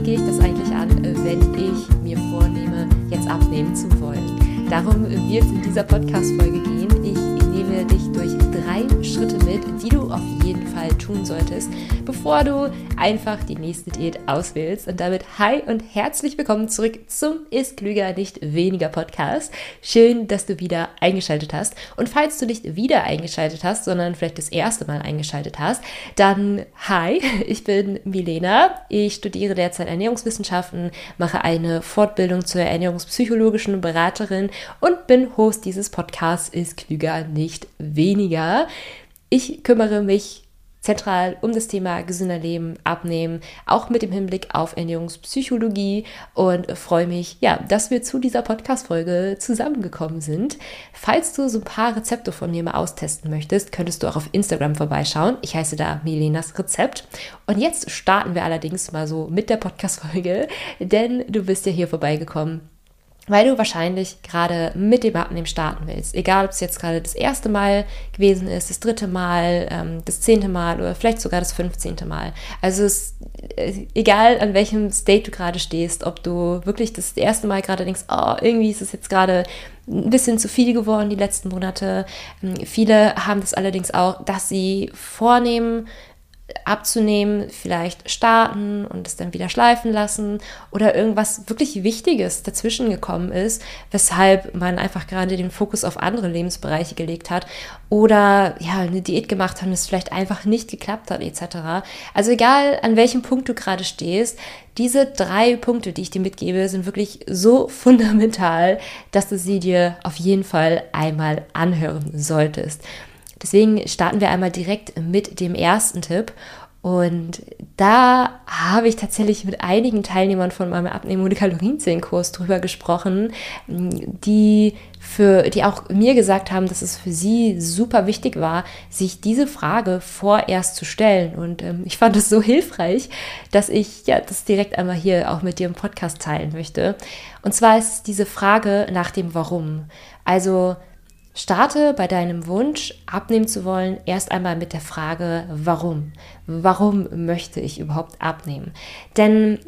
wie gehe ich das eigentlich an, wenn ich mir vornehme, jetzt abnehmen zu wollen? Darum wird es in dieser Podcast-Folge gehen. Ich nehme dich durch drei Schritte mit, die du auf jeden Fall tun solltest, bevor du einfach die nächste Diät auswählst. Und damit hi und herzlich willkommen zurück zum Ist Klüger, nicht weniger Podcast. Schön, dass du wieder eingeschaltet hast. Und falls du nicht wieder eingeschaltet hast, sondern vielleicht das erste Mal eingeschaltet hast, dann hi, ich bin Milena. Ich studiere derzeit Ernährungswissenschaften, mache eine Fortbildung zur ernährungspsychologischen Beraterin und bin Host dieses Podcasts Ist Klüger, nicht weniger. Ich kümmere mich zentral um das Thema gesünder Leben, Abnehmen, auch mit dem Hinblick auf Ernährungspsychologie und freue mich, ja, dass wir zu dieser Podcast-Folge zusammengekommen sind. Falls du so ein paar Rezepte von mir mal austesten möchtest, könntest du auch auf Instagram vorbeischauen. Ich heiße da Milenas Rezept. Und jetzt starten wir allerdings mal so mit der Podcast-Folge, denn du bist ja hier vorbeigekommen weil du wahrscheinlich gerade mit dem Abnehmen starten willst. Egal, ob es jetzt gerade das erste Mal gewesen ist, das dritte Mal, ähm, das zehnte Mal oder vielleicht sogar das fünfzehnte Mal. Also es, äh, egal an welchem State du gerade stehst, ob du wirklich das erste Mal gerade denkst, oh, irgendwie ist es jetzt gerade ein bisschen zu viel geworden die letzten Monate. Ähm, viele haben das allerdings auch, dass sie vornehmen, abzunehmen, vielleicht starten und es dann wieder schleifen lassen oder irgendwas wirklich Wichtiges dazwischen gekommen ist, weshalb man einfach gerade den Fokus auf andere Lebensbereiche gelegt hat oder ja, eine Diät gemacht hat und es vielleicht einfach nicht geklappt hat etc. Also egal an welchem Punkt du gerade stehst, diese drei Punkte, die ich dir mitgebe, sind wirklich so fundamental, dass du sie dir auf jeden Fall einmal anhören solltest. Deswegen starten wir einmal direkt mit dem ersten Tipp. Und da habe ich tatsächlich mit einigen Teilnehmern von meinem Abnehmen- und Kalorienzählenkurs drüber gesprochen, die für, die auch mir gesagt haben, dass es für sie super wichtig war, sich diese Frage vorerst zu stellen. Und ähm, ich fand es so hilfreich, dass ich ja das direkt einmal hier auch mit dir im Podcast teilen möchte. Und zwar ist es diese Frage nach dem Warum. Also Starte bei deinem Wunsch, abnehmen zu wollen, erst einmal mit der Frage, warum? Warum möchte ich überhaupt abnehmen? Denn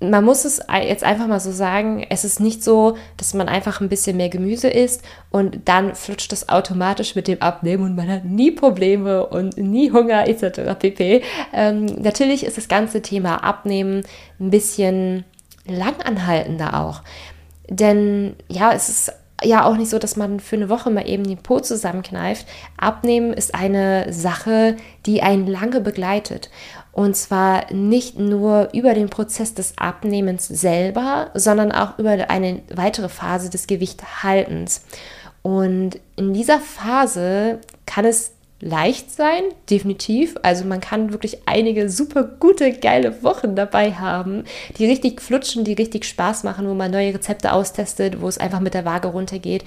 man muss es jetzt einfach mal so sagen, es ist nicht so, dass man einfach ein bisschen mehr Gemüse isst und dann flutscht das automatisch mit dem Abnehmen und man hat nie Probleme und nie Hunger etc. pp. Ähm, natürlich ist das ganze Thema Abnehmen ein bisschen langanhaltender auch. Denn ja, es ist ja auch nicht so, dass man für eine Woche mal eben den Po zusammenkneift. Abnehmen ist eine Sache, die einen lange begleitet. Und zwar nicht nur über den Prozess des Abnehmens selber, sondern auch über eine weitere Phase des Gewichthaltens. Und in dieser Phase kann es leicht sein, definitiv. Also man kann wirklich einige super gute, geile Wochen dabei haben, die richtig flutschen, die richtig Spaß machen, wo man neue Rezepte austestet, wo es einfach mit der Waage runtergeht.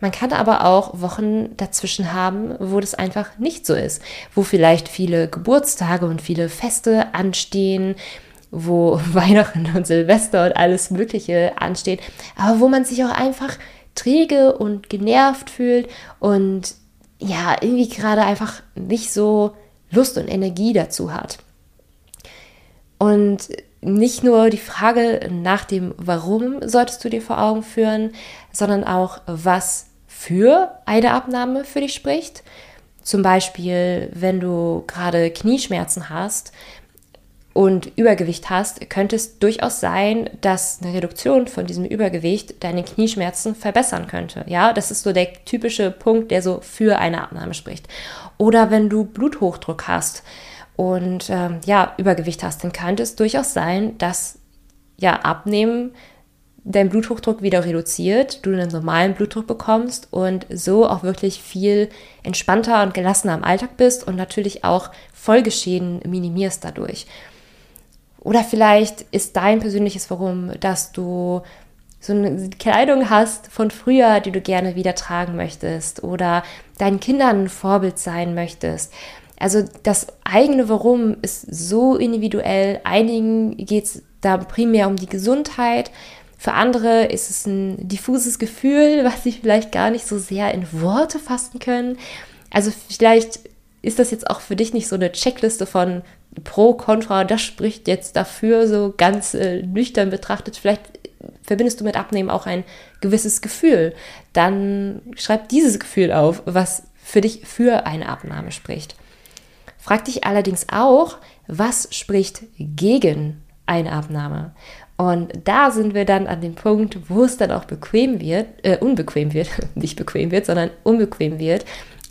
Man kann aber auch Wochen dazwischen haben, wo das einfach nicht so ist, wo vielleicht viele Geburtstage und viele Feste anstehen, wo Weihnachten und Silvester und alles Mögliche ansteht, aber wo man sich auch einfach träge und genervt fühlt und ja, irgendwie gerade einfach nicht so Lust und Energie dazu hat. Und nicht nur die Frage nach dem Warum solltest du dir vor Augen führen, sondern auch, was für eine Abnahme für dich spricht. Zum Beispiel, wenn du gerade Knieschmerzen hast, und Übergewicht hast, könnte es durchaus sein, dass eine Reduktion von diesem Übergewicht deine Knieschmerzen verbessern könnte. Ja, das ist so der typische Punkt, der so für eine Abnahme spricht. Oder wenn du Bluthochdruck hast und ähm, ja, Übergewicht hast, dann könnte es durchaus sein, dass ja, Abnehmen dein Bluthochdruck wieder reduziert, du einen normalen Blutdruck bekommst und so auch wirklich viel entspannter und gelassener im Alltag bist und natürlich auch Folgeschäden minimierst dadurch. Oder vielleicht ist dein persönliches Warum, dass du so eine Kleidung hast von früher, die du gerne wieder tragen möchtest oder deinen Kindern ein Vorbild sein möchtest. Also das eigene Warum ist so individuell. Einigen geht es da primär um die Gesundheit. Für andere ist es ein diffuses Gefühl, was sie vielleicht gar nicht so sehr in Worte fassen können. Also vielleicht ist das jetzt auch für dich nicht so eine Checkliste von pro, contra, das spricht jetzt dafür, so ganz äh, nüchtern betrachtet. Vielleicht verbindest du mit Abnehmen auch ein gewisses Gefühl. Dann schreib dieses Gefühl auf, was für dich für eine Abnahme spricht. Frag dich allerdings auch, was spricht gegen eine Abnahme? Und da sind wir dann an dem Punkt, wo es dann auch bequem wird, äh, unbequem wird, nicht bequem wird, sondern unbequem wird.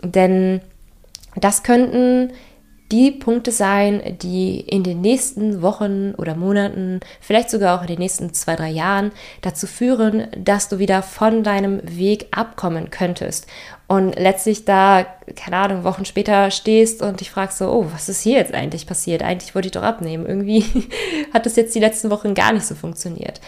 Denn das könnten die Punkte sein, die in den nächsten Wochen oder Monaten, vielleicht sogar auch in den nächsten zwei, drei Jahren dazu führen, dass du wieder von deinem Weg abkommen könntest. Und letztlich da, keine Ahnung, Wochen später stehst und dich fragst so, oh, was ist hier jetzt eigentlich passiert? Eigentlich wollte ich doch abnehmen. Irgendwie hat das jetzt die letzten Wochen gar nicht so funktioniert.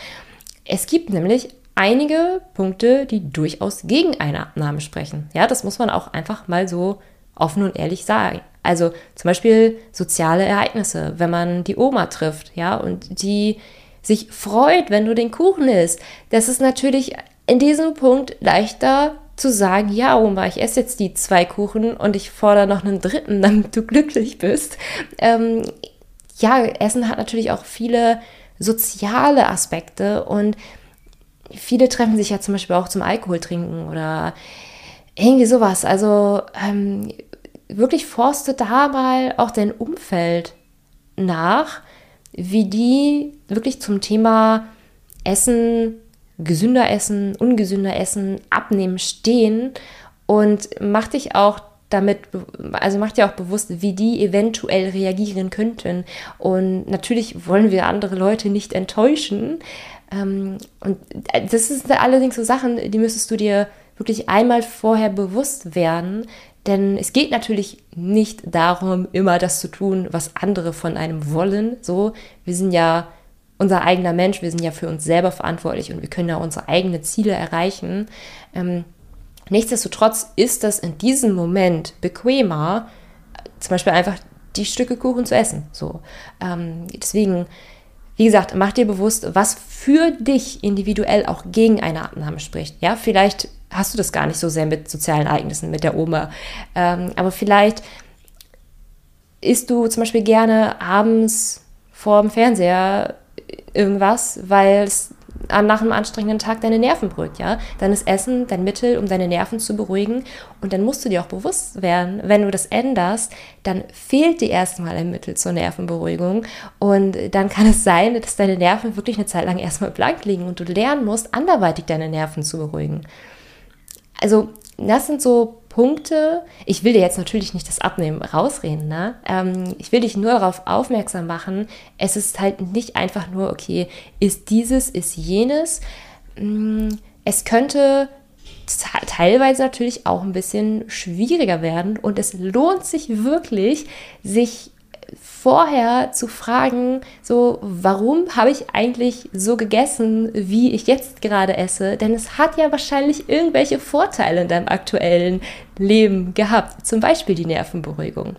Es gibt nämlich einige Punkte, die durchaus gegen eine Abnahme sprechen. Ja, das muss man auch einfach mal so offen und ehrlich sagen. Also zum Beispiel soziale Ereignisse, wenn man die Oma trifft, ja, und die sich freut, wenn du den Kuchen isst. Das ist natürlich in diesem Punkt leichter zu sagen, ja, Oma, ich esse jetzt die zwei Kuchen und ich fordere noch einen dritten, damit du glücklich bist. Ähm, ja, Essen hat natürlich auch viele soziale Aspekte und viele treffen sich ja zum Beispiel auch zum Alkohol trinken oder irgendwie sowas. Also ähm, wirklich forste da mal auch dein Umfeld nach, wie die wirklich zum Thema Essen, gesünder Essen, ungesünder Essen, Abnehmen stehen und mach dich auch damit, also mach dir auch bewusst, wie die eventuell reagieren könnten. Und natürlich wollen wir andere Leute nicht enttäuschen. Ähm, und das sind allerdings so Sachen, die müsstest du dir wirklich einmal vorher bewusst werden, denn es geht natürlich nicht darum, immer das zu tun, was andere von einem wollen. So, wir sind ja unser eigener Mensch, wir sind ja für uns selber verantwortlich und wir können ja unsere eigenen Ziele erreichen. Ähm, nichtsdestotrotz ist das in diesem Moment bequemer, zum Beispiel einfach die Stücke Kuchen zu essen. So, ähm, deswegen wie gesagt, mach dir bewusst, was für dich individuell auch gegen eine Abnahme spricht. Ja, vielleicht hast du das gar nicht so sehr mit sozialen Ereignissen, mit der Oma. Ähm, aber vielleicht isst du zum Beispiel gerne abends vor dem Fernseher irgendwas, weil es nach einem anstrengenden Tag deine Nerven beruhigt, ja? Dann ist Essen dein Mittel, um deine Nerven zu beruhigen. Und dann musst du dir auch bewusst werden, wenn du das änderst, dann fehlt dir erstmal ein Mittel zur Nervenberuhigung. Und dann kann es sein, dass deine Nerven wirklich eine Zeit lang erstmal blank liegen und du lernen musst, anderweitig deine Nerven zu beruhigen. Also, das sind so Punkte. Ich will dir jetzt natürlich nicht das Abnehmen rausreden, ne? Ähm, ich will dich nur darauf aufmerksam machen. Es ist halt nicht einfach nur, okay, ist dieses, ist jenes. Mm, es könnte teilweise natürlich auch ein bisschen schwieriger werden und es lohnt sich wirklich, sich vorher zu fragen, so, warum habe ich eigentlich so gegessen, wie ich jetzt gerade esse? Denn es hat ja wahrscheinlich irgendwelche Vorteile in deinem aktuellen Leben gehabt, zum Beispiel die Nervenberuhigung.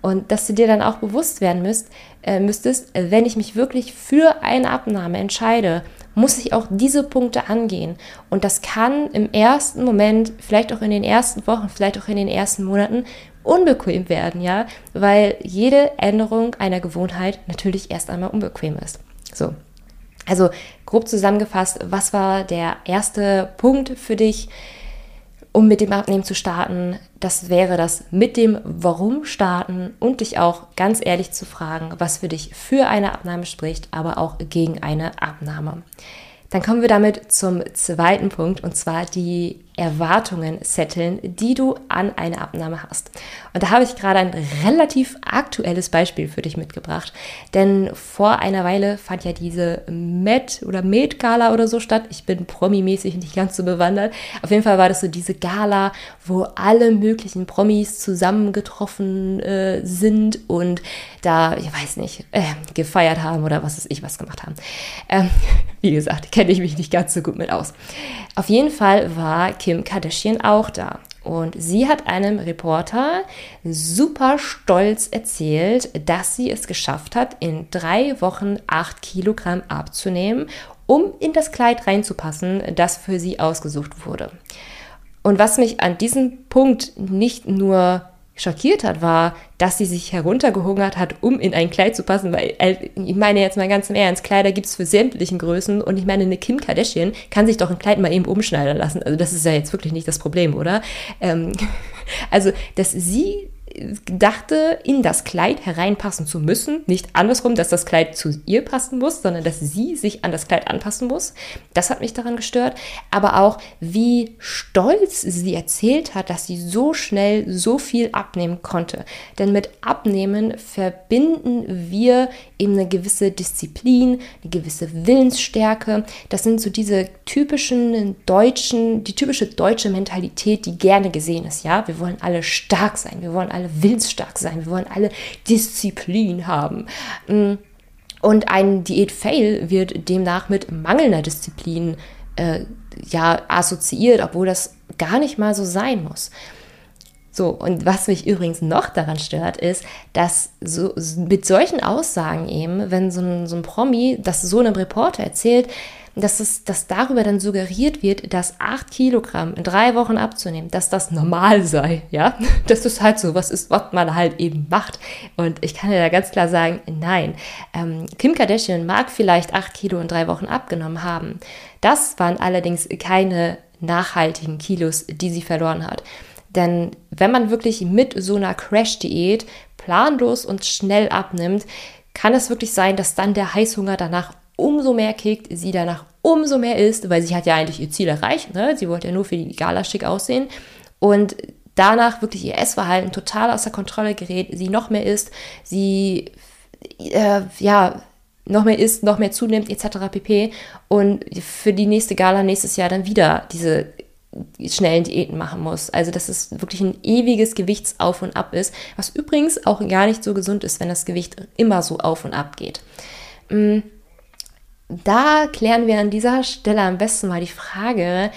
Und dass du dir dann auch bewusst werden müsst, äh, müsstest, wenn ich mich wirklich für eine Abnahme entscheide, muss ich auch diese Punkte angehen. Und das kann im ersten Moment, vielleicht auch in den ersten Wochen, vielleicht auch in den ersten Monaten unbequem werden, ja, weil jede Änderung einer Gewohnheit natürlich erst einmal unbequem ist. So. Also grob zusammengefasst, was war der erste Punkt für dich, um mit dem Abnehmen zu starten? Das wäre das mit dem Warum starten und dich auch ganz ehrlich zu fragen, was für dich für eine Abnahme spricht, aber auch gegen eine Abnahme. Dann kommen wir damit zum zweiten Punkt und zwar die Erwartungen setteln, die du an eine Abnahme hast. Und da habe ich gerade ein relativ aktuelles Beispiel für dich mitgebracht, denn vor einer Weile fand ja diese Met oder Med Gala oder so statt. Ich bin promimäßig nicht ganz so bewandert. Auf jeden Fall war das so diese Gala, wo alle möglichen Promis zusammengetroffen äh, sind und da, ich weiß nicht, äh, gefeiert haben oder was weiß ich was gemacht haben. Ähm, wie gesagt, kenne ich mich nicht ganz so gut mit aus. Auf jeden Fall war Kim Kardashian auch da. Und sie hat einem Reporter super stolz erzählt, dass sie es geschafft hat, in drei Wochen acht Kilogramm abzunehmen, um in das Kleid reinzupassen, das für sie ausgesucht wurde. Und was mich an diesem Punkt nicht nur schockiert hat, war, dass sie sich heruntergehungert hat, um in ein Kleid zu passen. Weil, äh, ich meine jetzt mal ganz im Ernst, Kleider gibt es für sämtlichen Größen. Und ich meine, eine Kim Kardashian kann sich doch ein Kleid mal eben umschneiden lassen. Also das ist ja jetzt wirklich nicht das Problem, oder? Ähm, also, dass sie dachte, in das Kleid hereinpassen zu müssen. Nicht andersrum, dass das Kleid zu ihr passen muss, sondern dass sie sich an das Kleid anpassen muss. Das hat mich daran gestört. Aber auch, wie stolz sie erzählt hat, dass sie so schnell so viel abnehmen konnte. Denn mit Abnehmen verbinden wir eben eine gewisse Disziplin, eine gewisse Willensstärke. Das sind so diese typischen deutschen, die typische deutsche Mentalität, die gerne gesehen ist. Ja, wir wollen alle stark sein, wir wollen alle willensstark sein, wir wollen alle Disziplin haben. Mm. Und ein Diät-Fail wird demnach mit mangelnder Disziplin äh, ja assoziiert, obwohl das gar nicht mal so sein muss. So, und was mich übrigens noch daran stört, ist, dass so, mit solchen Aussagen eben, wenn so ein, so ein Promi das so einem Reporter erzählt, dass, es, dass darüber dann suggeriert wird, dass 8 Kilogramm in drei Wochen abzunehmen, dass das normal sei, ja, dass das halt so was ist, was man halt eben macht. Und ich kann ja da ganz klar sagen, nein. Ähm, Kim Kardashian mag vielleicht 8 Kilo in drei Wochen abgenommen haben. Das waren allerdings keine nachhaltigen Kilos, die sie verloren hat. Denn wenn man wirklich mit so einer Crash-Diät planlos und schnell abnimmt, kann es wirklich sein, dass dann der Heißhunger danach umso mehr kickt, sie danach umso mehr isst, weil sie hat ja eigentlich ihr Ziel erreicht. Ne? Sie wollte ja nur für die Gala schick aussehen. Und danach wirklich ihr Essverhalten total außer Kontrolle gerät, sie noch mehr isst, sie äh, ja noch mehr isst, noch mehr zunimmt, etc. pp. Und für die nächste Gala nächstes Jahr dann wieder diese schnellen Diäten machen muss. Also dass es wirklich ein ewiges Gewichtsauf und Ab ist, was übrigens auch gar nicht so gesund ist, wenn das Gewicht immer so auf und ab geht. Mm, da klären wir an dieser Stelle am besten mal die Frage,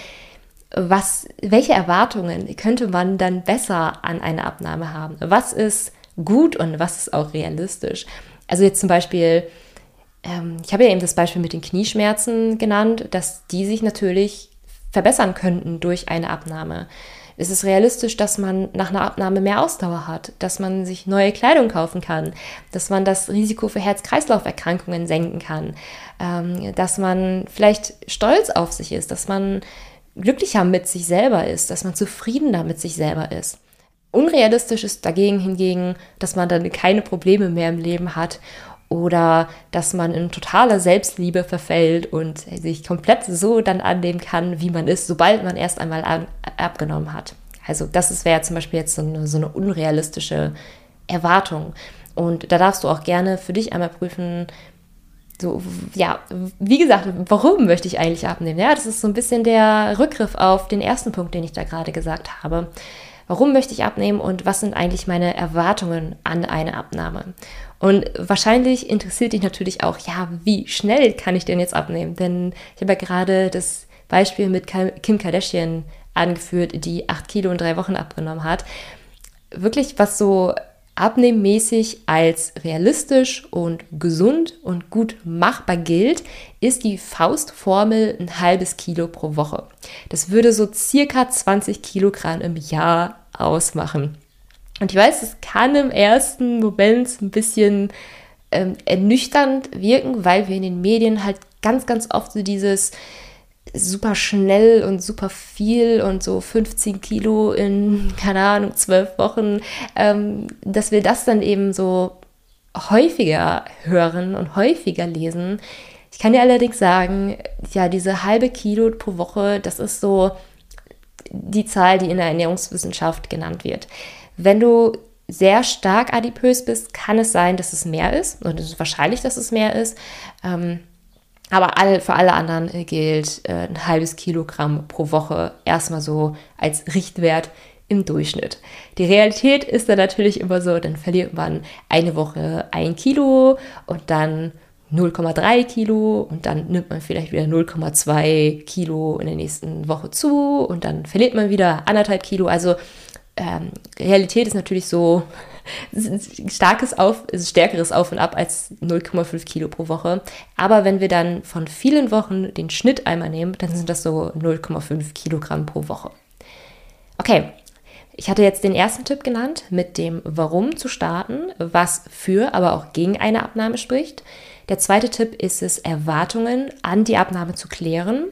was, welche Erwartungen könnte man dann besser an eine Abnahme haben? Was ist gut und was ist auch realistisch? Also jetzt zum Beispiel, ähm, ich habe ja eben das Beispiel mit den Knieschmerzen genannt, dass die sich natürlich verbessern könnten durch eine Abnahme. Es ist realistisch, dass man nach einer Abnahme mehr Ausdauer hat, dass man sich neue Kleidung kaufen kann, dass man das Risiko für Herz-Kreislauf-Erkrankungen senken kann, ähm, dass man vielleicht stolz auf sich ist, dass man glücklicher mit sich selber ist, dass man zufriedener mit sich selber ist. Unrealistisch ist dagegen hingegen, dass man dann keine Probleme mehr im Leben hat oder dass man in totaler Selbstliebe verfällt und sich komplett so dann annehmen kann, wie man ist, sobald man erst einmal an, abgenommen hat. Also das wäre zum Beispiel jetzt so eine, so eine unrealistische Erwartung. Und da darfst du auch gerne für dich einmal prüfen, so, ja, wie gesagt, warum möchte ich eigentlich abnehmen? Ja, das ist so ein bisschen der Rückgriff auf den ersten Punkt, den ich da gerade gesagt habe. Warum möchte ich abnehmen und was sind eigentlich meine Erwartungen an eine Abnahme? Und wahrscheinlich interessiert dich natürlich auch, ja, wie schnell kann ich denn jetzt abnehmen? Denn ich habe ja gerade das Beispiel mit Kim Kardashian angeführt, die acht Kilo in drei Wochen abgenommen hat. Wirklich, was so abnehmmäßig als realistisch und gesund und gut machbar gilt, ist die Faustformel ein halbes Kilo pro Woche. Das würde so circa 20 Kilogramm im Jahr ausmachen. Und ich weiß, es kann im ersten Moment ein bisschen ähm, ernüchternd wirken, weil wir in den Medien halt ganz, ganz oft so dieses super schnell und super viel und so 15 Kilo in, keine Ahnung, zwölf Wochen, ähm, dass wir das dann eben so häufiger hören und häufiger lesen. Ich kann dir allerdings sagen, ja, diese halbe Kilo pro Woche, das ist so die Zahl, die in der Ernährungswissenschaft genannt wird. Wenn du sehr stark adipös bist, kann es sein, dass es mehr ist. Und es ist wahrscheinlich, dass es mehr ist. Ähm, aber alle, für alle anderen äh, gilt äh, ein halbes Kilogramm pro Woche erstmal so als Richtwert im Durchschnitt. Die Realität ist dann natürlich immer so, dann verliert man eine Woche ein Kilo und dann 0,3 Kilo und dann nimmt man vielleicht wieder 0,2 Kilo in der nächsten Woche zu und dann verliert man wieder anderthalb Kilo. Also ähm, Realität ist natürlich so starkes Auf, ist stärkeres Auf und Ab als 0,5 Kilo pro Woche. Aber wenn wir dann von vielen Wochen den Schnitt einmal nehmen, dann sind das so 0,5 Kilogramm pro Woche. Okay, Ich hatte jetzt den ersten Tipp genannt, mit dem Warum zu starten, was für, aber auch gegen eine Abnahme spricht. Der zweite Tipp ist es, Erwartungen an die Abnahme zu klären.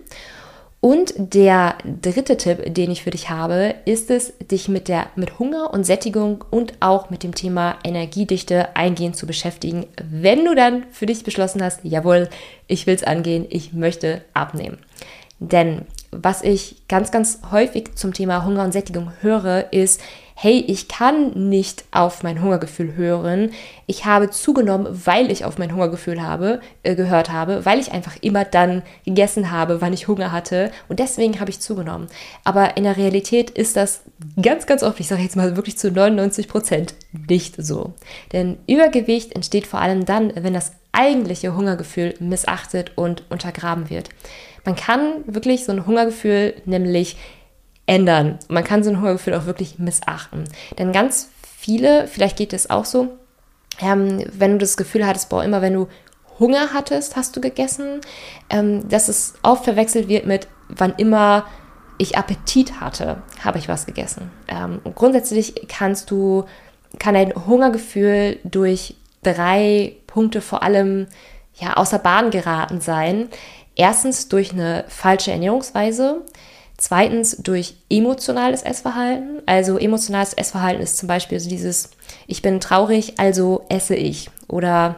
Und der dritte Tipp, den ich für dich habe, ist es, dich mit, der, mit Hunger und Sättigung und auch mit dem Thema Energiedichte eingehend zu beschäftigen, wenn du dann für dich beschlossen hast, jawohl, ich will es angehen, ich möchte abnehmen. Denn was ich ganz, ganz häufig zum Thema Hunger und Sättigung höre, ist, hey, ich kann nicht auf mein Hungergefühl hören. Ich habe zugenommen, weil ich auf mein Hungergefühl habe, äh, gehört habe, weil ich einfach immer dann gegessen habe, wann ich Hunger hatte. Und deswegen habe ich zugenommen. Aber in der Realität ist das ganz, ganz oft, ich sage jetzt mal wirklich zu 99 Prozent, nicht so. Denn Übergewicht entsteht vor allem dann, wenn das eigentliche Hungergefühl missachtet und untergraben wird. Man kann wirklich so ein Hungergefühl nämlich ändern. Man kann so ein Hungergefühl auch wirklich missachten. Denn ganz viele, vielleicht geht es auch so, ähm, wenn du das Gefühl hattest, boah, immer wenn du Hunger hattest, hast du gegessen, ähm, dass es oft verwechselt wird mit, wann immer ich Appetit hatte, habe ich was gegessen. Ähm, und grundsätzlich kannst du, kann dein Hungergefühl durch drei Punkte vor allem ja, außer Bahn geraten sein. Erstens durch eine falsche Ernährungsweise. Zweitens durch emotionales Essverhalten. Also emotionales Essverhalten ist zum Beispiel so dieses, ich bin traurig, also esse ich. Oder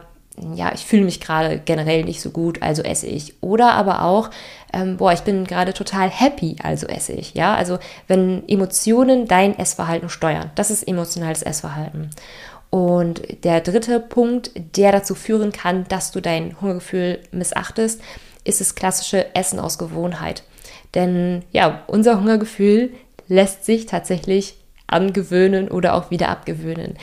ja, ich fühle mich gerade generell nicht so gut, also esse ich. Oder aber auch, ähm, boah, ich bin gerade total happy, also esse ich. Ja, also wenn Emotionen dein Essverhalten steuern, das ist emotionales Essverhalten. Und der dritte Punkt, der dazu führen kann, dass du dein Hungergefühl missachtest, ist das klassische Essen aus Gewohnheit. Denn ja, unser Hungergefühl lässt sich tatsächlich angewöhnen oder auch wieder abgewöhnen.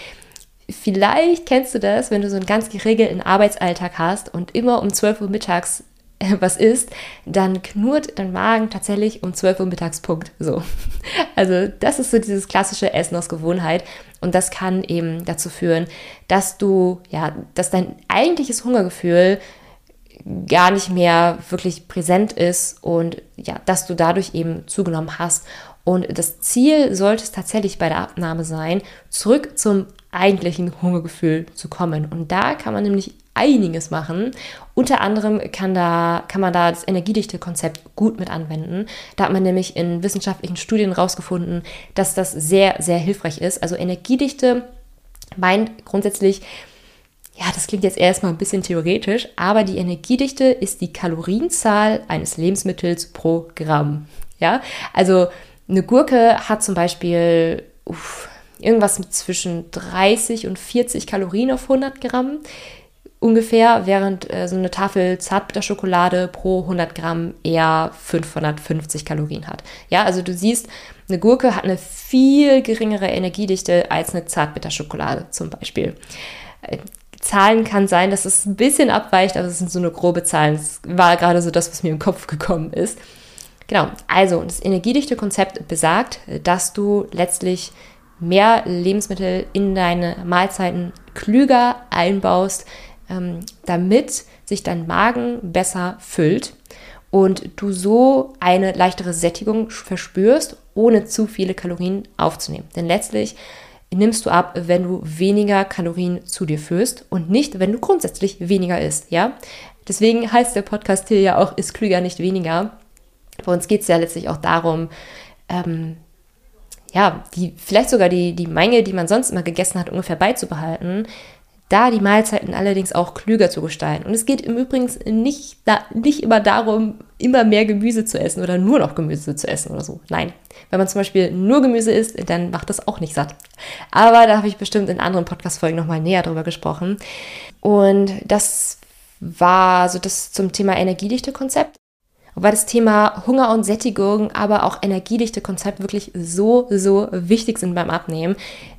Vielleicht kennst du das, wenn du so einen ganz geregelten Arbeitsalltag hast und immer um 12 Uhr mittags äh, was isst, dann knurrt dein Magen tatsächlich um 12 Uhr Mittagspunkt. So. Also, das ist so dieses klassische Essen aus Gewohnheit. Und das kann eben dazu führen, dass du, ja, dass dein eigentliches Hungergefühl gar nicht mehr wirklich präsent ist und ja, dass du dadurch eben zugenommen hast. Und das Ziel sollte es tatsächlich bei der Abnahme sein, zurück zum eigentlichen Hungergefühl zu kommen. Und da kann man nämlich einiges machen. Unter anderem kann, da, kann man da das Energiedichte-Konzept gut mit anwenden. Da hat man nämlich in wissenschaftlichen Studien herausgefunden, dass das sehr, sehr hilfreich ist. Also Energiedichte meint grundsätzlich, ja, das klingt jetzt erstmal ein bisschen theoretisch, aber die Energiedichte ist die Kalorienzahl eines Lebensmittels pro Gramm. Ja, also eine Gurke hat zum Beispiel uff, irgendwas zwischen 30 und 40 Kalorien auf 100 Gramm ungefähr, während äh, so eine Tafel Zartbitterschokolade pro 100 Gramm eher 550 Kalorien hat. Ja, also du siehst, eine Gurke hat eine viel geringere Energiedichte als eine Zartbitterschokolade zum Beispiel. Zahlen kann sein, dass es ein bisschen abweicht, aber es sind so eine grobe Zahlen. Das war gerade so das, was mir im Kopf gekommen ist. Genau, also das energiedichte Konzept besagt, dass du letztlich mehr Lebensmittel in deine Mahlzeiten klüger einbaust, ähm, damit sich dein Magen besser füllt und du so eine leichtere Sättigung verspürst, ohne zu viele Kalorien aufzunehmen. Denn letztlich nimmst du ab, wenn du weniger Kalorien zu dir führst und nicht, wenn du grundsätzlich weniger isst, ja? Deswegen heißt der Podcast hier ja auch, ist klüger, nicht weniger. Bei uns geht es ja letztlich auch darum, ähm, ja, die, vielleicht sogar die, die Menge, die man sonst immer gegessen hat, ungefähr beizubehalten, da die Mahlzeiten allerdings auch klüger zu gestalten. Und es geht im Übrigen nicht, da, nicht immer darum, immer mehr Gemüse zu essen oder nur noch Gemüse zu essen oder so. Nein. Wenn man zum Beispiel nur Gemüse isst, dann macht das auch nicht satt. Aber da habe ich bestimmt in anderen Podcast-Folgen nochmal näher drüber gesprochen. Und das war so das zum Thema energiedichte Konzept. Wobei das Thema Hunger und Sättigung, aber auch energiedichte Konzept wirklich so, so wichtig sind beim Abnehmen,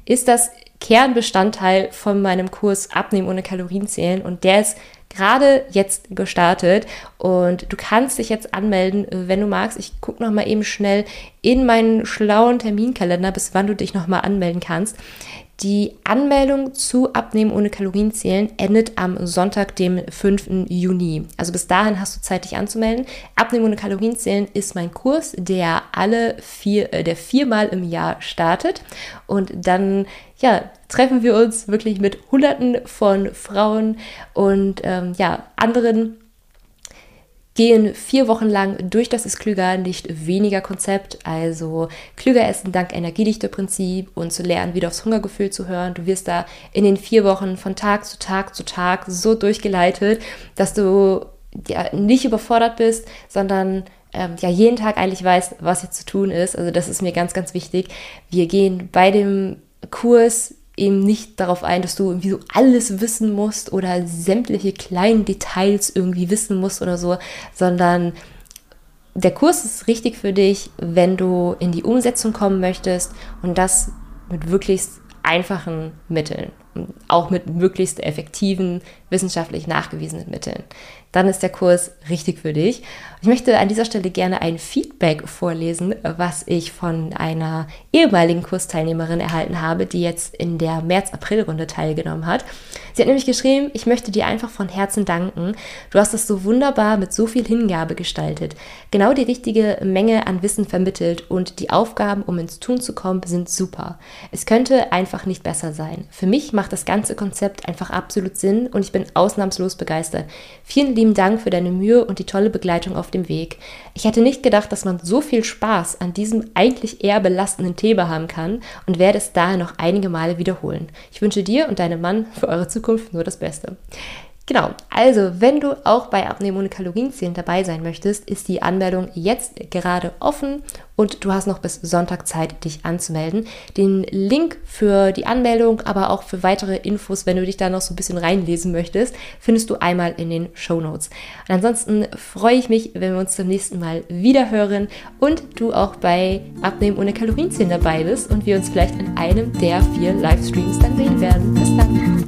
ist das Kernbestandteil von meinem Kurs Abnehmen ohne Kalorien zählen und der ist gerade jetzt gestartet und du kannst dich jetzt anmelden, wenn du magst. Ich gucke noch mal eben schnell in meinen schlauen Terminkalender, bis wann du dich noch mal anmelden kannst. Die Anmeldung zu Abnehmen ohne Kalorienzählen endet am Sonntag, dem 5. Juni. Also bis dahin hast du Zeit, dich anzumelden. Abnehmen ohne Kalorienzählen ist mein Kurs, der alle vier, äh, der viermal im Jahr startet. Und dann, ja, treffen wir uns wirklich mit Hunderten von Frauen und ähm, ja, anderen gehen vier Wochen lang durch das ist klüger, nicht weniger Konzept, also klüger essen dank Energiedichte-Prinzip und zu lernen, wieder aufs Hungergefühl zu hören. Du wirst da in den vier Wochen von Tag zu Tag zu Tag so durchgeleitet, dass du ja nicht überfordert bist, sondern ähm, ja jeden Tag eigentlich weißt, was jetzt zu tun ist. Also das ist mir ganz, ganz wichtig. Wir gehen bei dem Kurs eben nicht darauf ein, dass du irgendwie so alles wissen musst oder sämtliche kleinen Details irgendwie wissen musst oder so, sondern der Kurs ist richtig für dich, wenn du in die Umsetzung kommen möchtest und das mit möglichst einfachen Mitteln, auch mit möglichst effektiven, wissenschaftlich nachgewiesenen Mitteln dann ist der Kurs richtig für dich. Ich möchte an dieser Stelle gerne ein Feedback vorlesen, was ich von einer ehemaligen Kursteilnehmerin erhalten habe, die jetzt in der März-April-Runde teilgenommen hat. Sie hat nämlich geschrieben, ich möchte dir einfach von Herzen danken. Du hast das so wunderbar mit so viel Hingabe gestaltet, genau die richtige Menge an Wissen vermittelt und die Aufgaben, um ins Tun zu kommen, sind super. Es könnte einfach nicht besser sein. Für mich macht das ganze Konzept einfach absolut Sinn und ich bin ausnahmslos begeistert. Vielen lieben Dank für deine Mühe und die tolle Begleitung auf dem Weg. Ich hätte nicht gedacht, dass man so viel Spaß an diesem eigentlich eher belastenden Thema haben kann und werde es daher noch einige Male wiederholen. Ich wünsche dir und deinem Mann für eure Zukunft nur das Beste. Genau, also wenn du auch bei Abnehmen ohne Kalorienzählen dabei sein möchtest, ist die Anmeldung jetzt gerade offen und du hast noch bis Sonntag Zeit, dich anzumelden. Den Link für die Anmeldung, aber auch für weitere Infos, wenn du dich da noch so ein bisschen reinlesen möchtest, findest du einmal in den Show Notes. Und ansonsten freue ich mich, wenn wir uns zum nächsten Mal wieder hören und du auch bei Abnehmen ohne Kalorienzählen dabei bist und wir uns vielleicht in einem der vier Livestreams dann sehen werden. Bis dann!